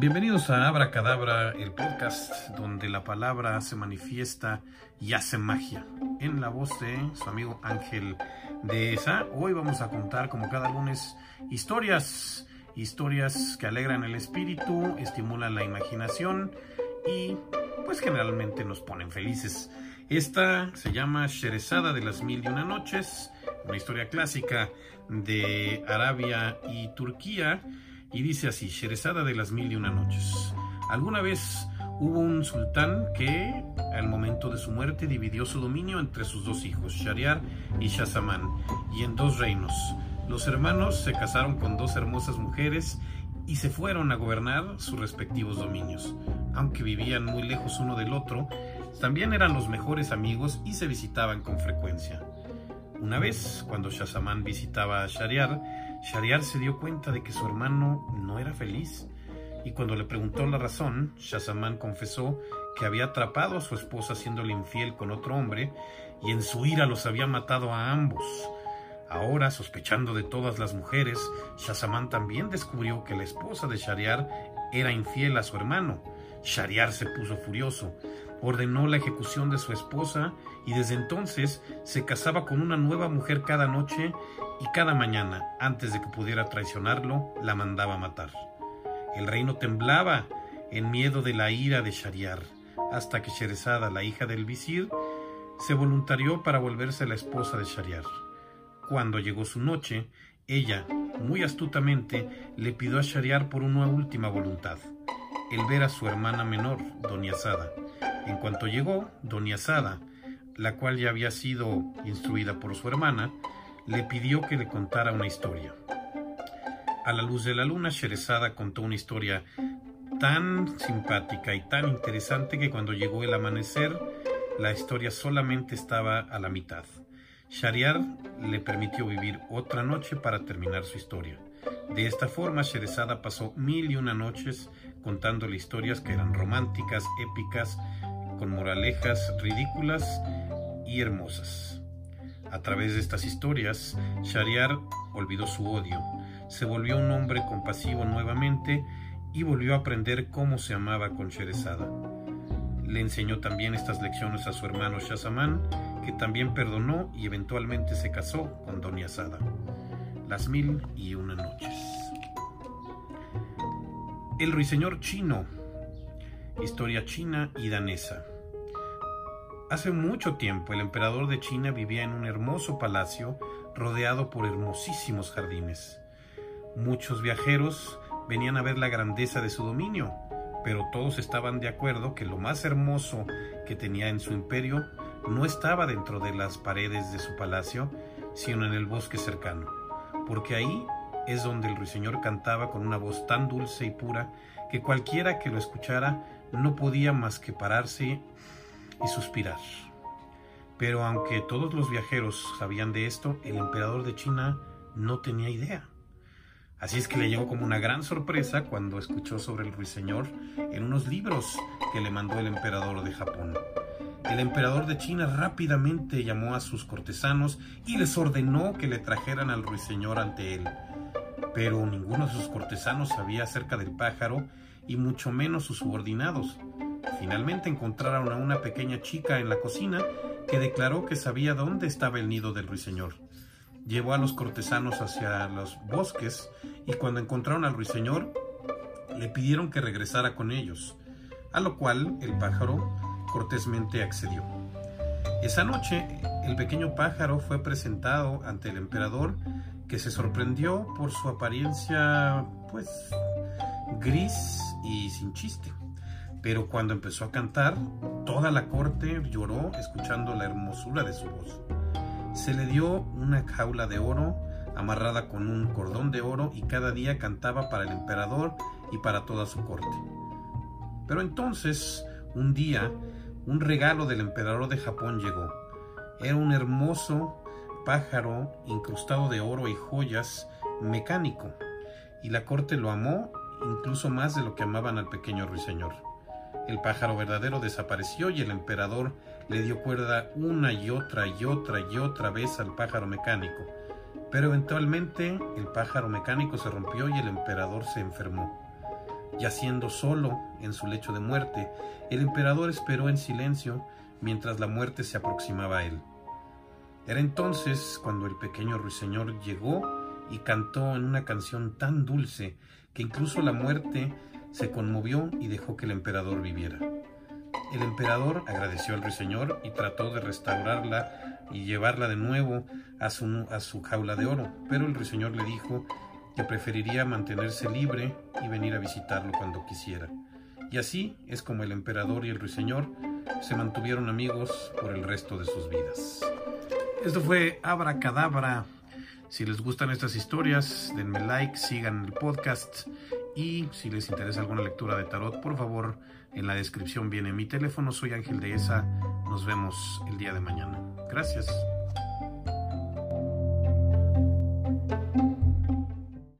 Bienvenidos a Abra Cadabra, el podcast donde la palabra se manifiesta y hace magia. En la voz de su amigo Ángel de esa, hoy vamos a contar como cada lunes historias, historias que alegran el espíritu, estimulan la imaginación y pues generalmente nos ponen felices. Esta se llama Sherezada de las Mil y Una Noches, una historia clásica de Arabia y Turquía y dice así, Sherezada de las Mil y Una Noches. Alguna vez hubo un sultán que, al momento de su muerte, dividió su dominio entre sus dos hijos, Shariar y Shazamán, y en dos reinos. Los hermanos se casaron con dos hermosas mujeres y se fueron a gobernar sus respectivos dominios. Aunque vivían muy lejos uno del otro, también eran los mejores amigos y se visitaban con frecuencia. Una vez, cuando Shazamán visitaba a Shariar, Shariar se dio cuenta de que su hermano no era feliz. Y cuando le preguntó la razón, Shazamán confesó que había atrapado a su esposa haciéndole infiel con otro hombre y en su ira los había matado a ambos. Ahora, sospechando de todas las mujeres, Shazamán también descubrió que la esposa de Shariar era infiel a su hermano. Shariar se puso furioso, ordenó la ejecución de su esposa y desde entonces se casaba con una nueva mujer cada noche y cada mañana, antes de que pudiera traicionarlo, la mandaba matar. El reino temblaba en miedo de la ira de Shariar, hasta que Sherezada, la hija del visir, se voluntarió para volverse la esposa de Shariar. Cuando llegó su noche, ella, muy astutamente, le pidió a Shariar por una última voluntad, el ver a su hermana menor, Doña. En cuanto llegó, Doña Sada, la cual ya había sido instruida por su hermana, le pidió que le contara una historia. A la luz de la luna, Sherezada contó una historia tan simpática y tan interesante que cuando llegó el amanecer, la historia solamente estaba a la mitad. Shariar le permitió vivir otra noche para terminar su historia. De esta forma, Sherezada pasó mil y una noches contándole historias que eran románticas, épicas, con moralejas ridículas y hermosas. A través de estas historias, Shariar olvidó su odio, se volvió un hombre compasivo nuevamente y volvió a aprender cómo se amaba con Sherezada. Le enseñó también estas lecciones a su hermano Shazamán, que también perdonó y eventualmente se casó con Doña Sada. Las mil y una noches. El ruiseñor chino. Historia china y danesa. Hace mucho tiempo el emperador de China vivía en un hermoso palacio rodeado por hermosísimos jardines. Muchos viajeros venían a ver la grandeza de su dominio, pero todos estaban de acuerdo que lo más hermoso que tenía en su imperio no estaba dentro de las paredes de su palacio, sino en el bosque cercano, porque ahí es donde el ruiseñor cantaba con una voz tan dulce y pura que cualquiera que lo escuchara no podía más que pararse y suspirar. Pero aunque todos los viajeros sabían de esto, el emperador de China no tenía idea. Así es que le llegó como una gran sorpresa cuando escuchó sobre el ruiseñor en unos libros que le mandó el emperador de Japón. El emperador de China rápidamente llamó a sus cortesanos y les ordenó que le trajeran al ruiseñor ante él. Pero ninguno de sus cortesanos sabía acerca del pájaro y mucho menos sus subordinados. Finalmente encontraron a una pequeña chica en la cocina que declaró que sabía dónde estaba el nido del ruiseñor. Llevó a los cortesanos hacia los bosques y cuando encontraron al ruiseñor le pidieron que regresara con ellos, a lo cual el pájaro cortésmente accedió. Esa noche el pequeño pájaro fue presentado ante el emperador que se sorprendió por su apariencia pues gris y sin chiste. Pero cuando empezó a cantar, toda la corte lloró escuchando la hermosura de su voz. Se le dio una jaula de oro amarrada con un cordón de oro y cada día cantaba para el emperador y para toda su corte. Pero entonces, un día, un regalo del emperador de Japón llegó. Era un hermoso pájaro incrustado de oro y joyas mecánico, y la corte lo amó incluso más de lo que amaban al pequeño ruiseñor. El pájaro verdadero desapareció y el emperador le dio cuerda una y otra y otra y otra vez al pájaro mecánico. Pero eventualmente el pájaro mecánico se rompió y el emperador se enfermó. Yaciendo solo en su lecho de muerte, el emperador esperó en silencio mientras la muerte se aproximaba a él. Era entonces cuando el pequeño ruiseñor llegó y cantó en una canción tan dulce que incluso la muerte se conmovió y dejó que el emperador viviera. El emperador agradeció al ruiseñor y trató de restaurarla y llevarla de nuevo a su, a su jaula de oro, pero el ruiseñor le dijo que preferiría mantenerse libre y venir a visitarlo cuando quisiera. Y así es como el emperador y el ruiseñor se mantuvieron amigos por el resto de sus vidas. Esto fue Abracadabra. Si les gustan estas historias, denme like, sigan el podcast y si les interesa alguna lectura de tarot, por favor, en la descripción viene mi teléfono. Soy Ángel de Esa. Nos vemos el día de mañana. Gracias.